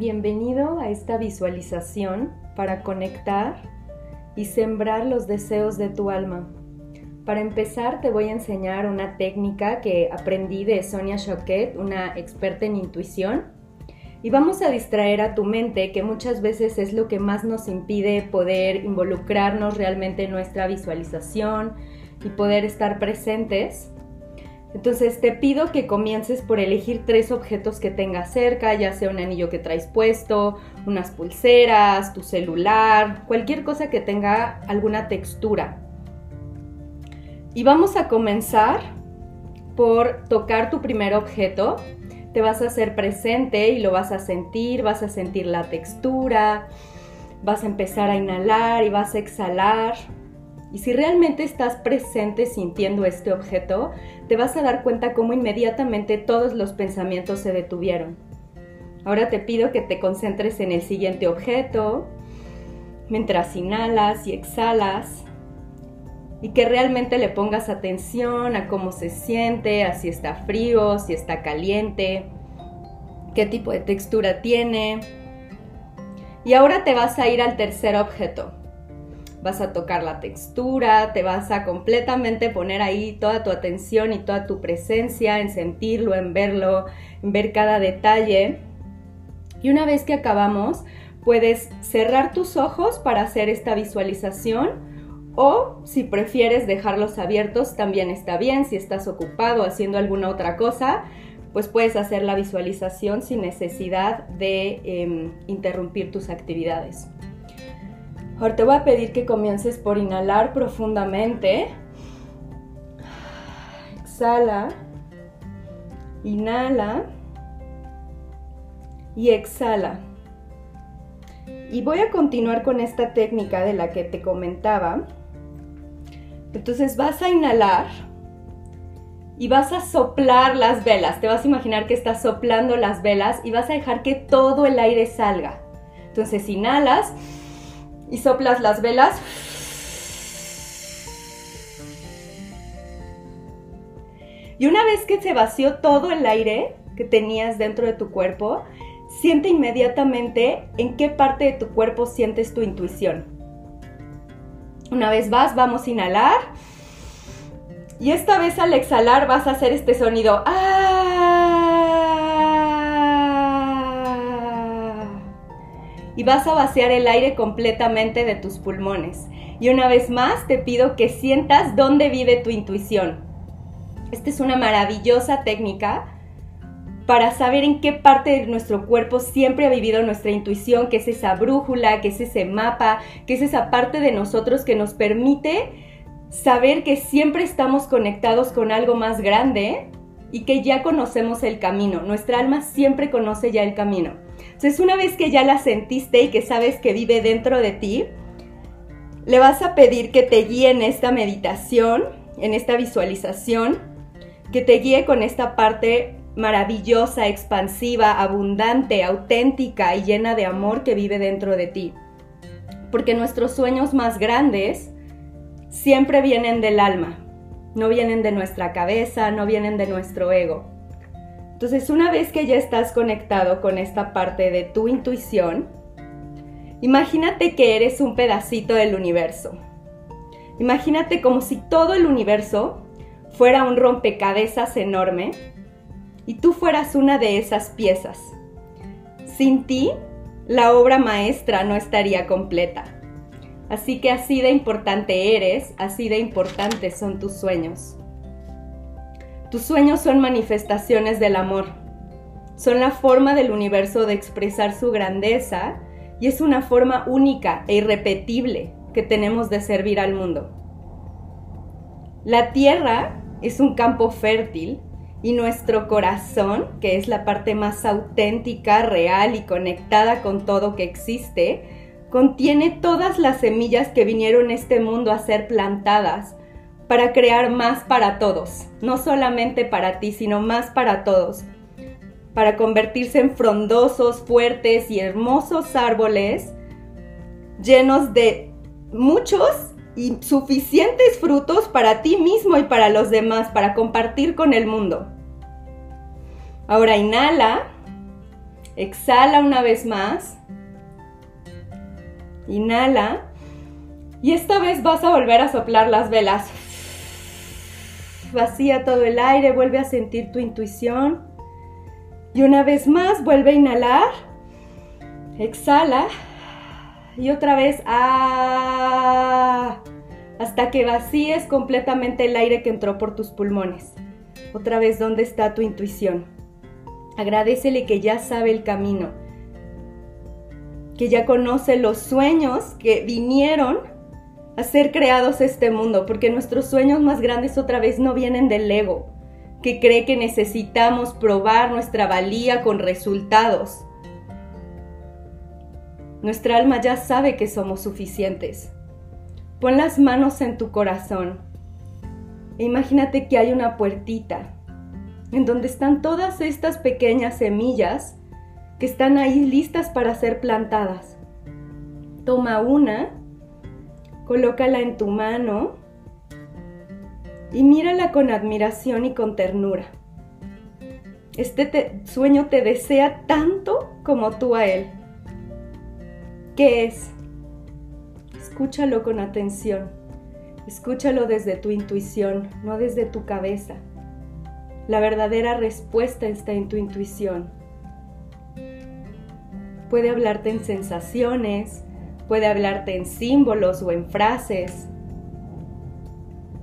Bienvenido a esta visualización para conectar y sembrar los deseos de tu alma. Para empezar te voy a enseñar una técnica que aprendí de Sonia Choquet, una experta en intuición. Y vamos a distraer a tu mente, que muchas veces es lo que más nos impide poder involucrarnos realmente en nuestra visualización y poder estar presentes. Entonces te pido que comiences por elegir tres objetos que tengas cerca, ya sea un anillo que traes puesto, unas pulseras, tu celular, cualquier cosa que tenga alguna textura. Y vamos a comenzar por tocar tu primer objeto. Te vas a hacer presente y lo vas a sentir, vas a sentir la textura, vas a empezar a inhalar y vas a exhalar. Y si realmente estás presente sintiendo este objeto, te vas a dar cuenta cómo inmediatamente todos los pensamientos se detuvieron. Ahora te pido que te concentres en el siguiente objeto, mientras inhalas y exhalas, y que realmente le pongas atención a cómo se siente, a si está frío, si está caliente, qué tipo de textura tiene. Y ahora te vas a ir al tercer objeto vas a tocar la textura, te vas a completamente poner ahí toda tu atención y toda tu presencia en sentirlo, en verlo, en ver cada detalle. Y una vez que acabamos, puedes cerrar tus ojos para hacer esta visualización o si prefieres dejarlos abiertos también está bien. Si estás ocupado haciendo alguna otra cosa, pues puedes hacer la visualización sin necesidad de em, interrumpir tus actividades. Ahora te voy a pedir que comiences por inhalar profundamente. Exhala. Inhala. Y exhala. Y voy a continuar con esta técnica de la que te comentaba. Entonces vas a inhalar y vas a soplar las velas. Te vas a imaginar que estás soplando las velas y vas a dejar que todo el aire salga. Entonces inhalas y soplas las velas. Y una vez que se vació todo el aire que tenías dentro de tu cuerpo, siente inmediatamente en qué parte de tu cuerpo sientes tu intuición. Una vez vas, vamos a inhalar. Y esta vez al exhalar vas a hacer este sonido. ¡Ah! Y vas a vaciar el aire completamente de tus pulmones. Y una vez más te pido que sientas dónde vive tu intuición. Esta es una maravillosa técnica para saber en qué parte de nuestro cuerpo siempre ha vivido nuestra intuición, que es esa brújula, que es ese mapa, que es esa parte de nosotros que nos permite saber que siempre estamos conectados con algo más grande y que ya conocemos el camino. Nuestra alma siempre conoce ya el camino. Entonces, una vez que ya la sentiste y que sabes que vive dentro de ti, le vas a pedir que te guíe en esta meditación, en esta visualización, que te guíe con esta parte maravillosa, expansiva, abundante, auténtica y llena de amor que vive dentro de ti. Porque nuestros sueños más grandes siempre vienen del alma, no vienen de nuestra cabeza, no vienen de nuestro ego. Entonces, una vez que ya estás conectado con esta parte de tu intuición, imagínate que eres un pedacito del universo. Imagínate como si todo el universo fuera un rompecabezas enorme y tú fueras una de esas piezas. Sin ti, la obra maestra no estaría completa. Así que así de importante eres, así de importantes son tus sueños. Tus sueños son manifestaciones del amor. Son la forma del universo de expresar su grandeza y es una forma única e irrepetible que tenemos de servir al mundo. La tierra es un campo fértil y nuestro corazón, que es la parte más auténtica, real y conectada con todo que existe, contiene todas las semillas que vinieron este mundo a ser plantadas para crear más para todos, no solamente para ti, sino más para todos, para convertirse en frondosos, fuertes y hermosos árboles llenos de muchos y suficientes frutos para ti mismo y para los demás, para compartir con el mundo. Ahora inhala, Exhala una vez más. Inhala. Y esta vez vas a volver a soplar las velas. Vacía todo el aire, vuelve a sentir tu intuición. Y una vez más, vuelve a inhalar. Exhala. Y otra vez, ah, hasta que vacíes completamente el aire que entró por tus pulmones. Otra vez, ¿dónde está tu intuición? Agradecele que ya sabe el camino, que ya conoce los sueños que vinieron a ser creados este mundo, porque nuestros sueños más grandes otra vez no vienen del ego, que cree que necesitamos probar nuestra valía con resultados. Nuestra alma ya sabe que somos suficientes. Pon las manos en tu corazón e imagínate que hay una puertita en donde están todas estas pequeñas semillas que están ahí listas para ser plantadas. Toma una, colócala en tu mano y mírala con admiración y con ternura. Este sueño te desea tanto como tú a él. ¿Qué es? Escúchalo con atención. Escúchalo desde tu intuición, no desde tu cabeza. La verdadera respuesta está en tu intuición. Puede hablarte en sensaciones, puede hablarte en símbolos o en frases.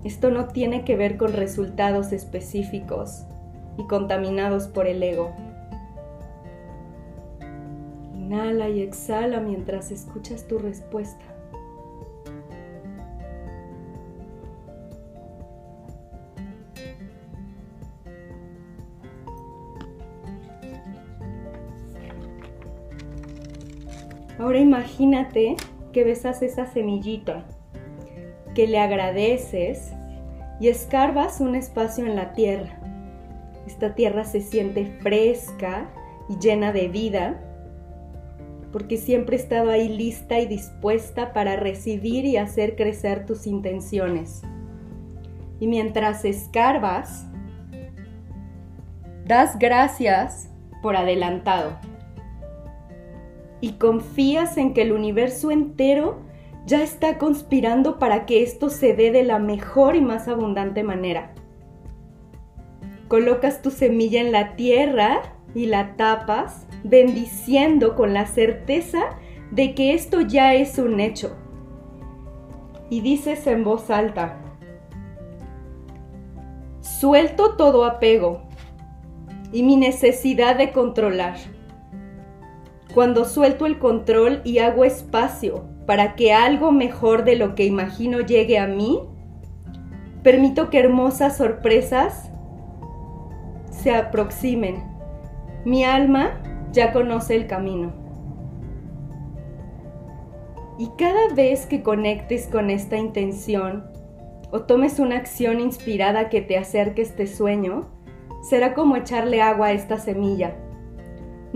Esto no tiene que ver con resultados específicos y contaminados por el ego. Inhala y exhala mientras escuchas tu respuesta. Ahora imagínate que besas esa semillita, que le agradeces y escarbas un espacio en la tierra. Esta tierra se siente fresca y llena de vida porque siempre he estado ahí lista y dispuesta para recibir y hacer crecer tus intenciones. Y mientras escarbas, das gracias por adelantado. Y confías en que el universo entero ya está conspirando para que esto se dé de la mejor y más abundante manera. Colocas tu semilla en la tierra y la tapas, bendiciendo con la certeza de que esto ya es un hecho. Y dices en voz alta, suelto todo apego y mi necesidad de controlar. Cuando suelto el control y hago espacio para que algo mejor de lo que imagino llegue a mí, permito que hermosas sorpresas se aproximen mi alma ya conoce el camino. Y cada vez que conectes con esta intención o tomes una acción inspirada que te acerque este sueño, será como echarle agua a esta semilla.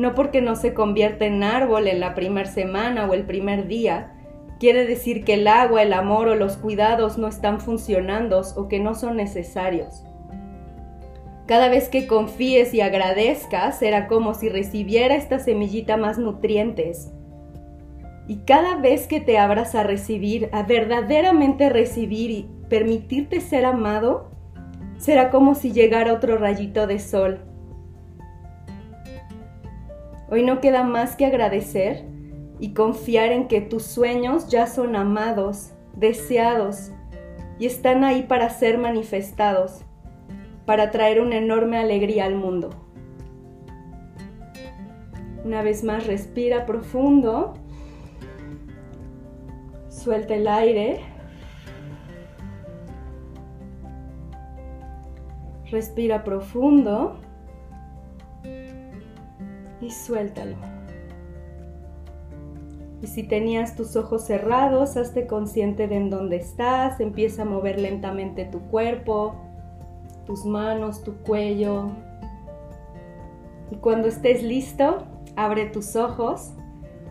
No porque no se convierta en árbol en la primera semana o el primer día, quiere decir que el agua, el amor o los cuidados no están funcionando o que no son necesarios. Cada vez que confíes y agradezcas, será como si recibiera esta semillita más nutrientes. Y cada vez que te abras a recibir, a verdaderamente recibir y permitirte ser amado, será como si llegara otro rayito de sol. Hoy no queda más que agradecer y confiar en que tus sueños ya son amados, deseados y están ahí para ser manifestados para traer una enorme alegría al mundo. Una vez más, respira profundo. Suelta el aire. Respira profundo. Suéltalo. Y si tenías tus ojos cerrados, hazte consciente de en dónde estás. Empieza a mover lentamente tu cuerpo tus manos, tu cuello. Y cuando estés listo, abre tus ojos,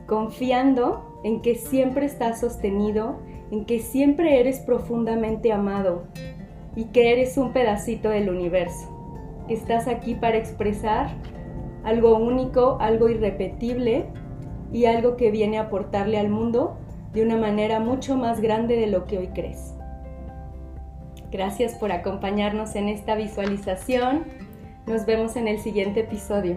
confiando en que siempre estás sostenido, en que siempre eres profundamente amado y que eres un pedacito del universo, que estás aquí para expresar algo único, algo irrepetible y algo que viene a aportarle al mundo de una manera mucho más grande de lo que hoy crees. Gracias por acompañarnos en esta visualización. Nos vemos en el siguiente episodio.